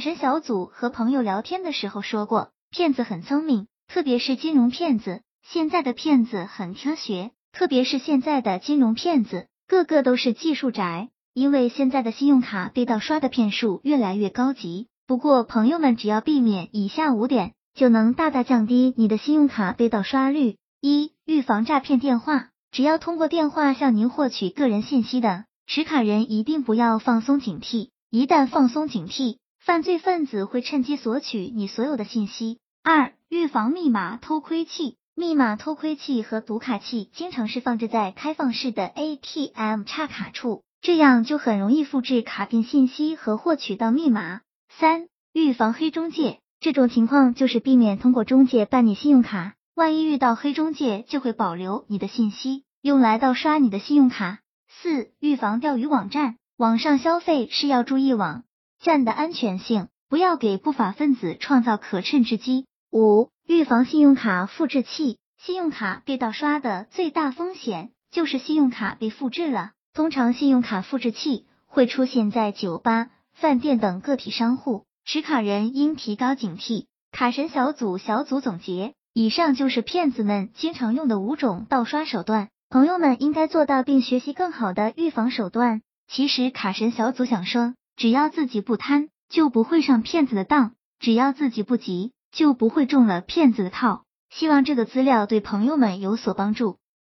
神小组和朋友聊天的时候说过，骗子很聪明，特别是金融骗子。现在的骗子很科学，特别是现在的金融骗子，个个都是技术宅。因为现在的信用卡被盗刷的骗术越来越高级。不过，朋友们只要避免以下五点，就能大大降低你的信用卡被盗刷率。一、预防诈骗电话，只要通过电话向您获取个人信息的持卡人，一定不要放松警惕。一旦放松警惕，犯罪分子会趁机索取你所有的信息。二、预防密码偷窥器，密码偷窥器和读卡器经常是放置在开放式的 ATM 插卡处，这样就很容易复制卡片信息和获取到密码。三、预防黑中介，这种情况就是避免通过中介办理信用卡。万一遇到黑中介，就会保留你的信息，用来盗刷你的信用卡。四、预防钓鱼网站，网上消费是要注意网站的安全性，不要给不法分子创造可乘之机。五、预防信用卡复制器，信用卡被盗刷的最大风险就是信用卡被复制了。通常信用卡复制器会出现在酒吧、饭店等个体商户，持卡人应提高警惕。卡神小组小组总结。以上就是骗子们经常用的五种盗刷手段，朋友们应该做到并学习更好的预防手段。其实卡神小组想说，只要自己不贪，就不会上骗子的当；只要自己不急，就不会中了骗子的套。希望这个资料对朋友们有所帮助。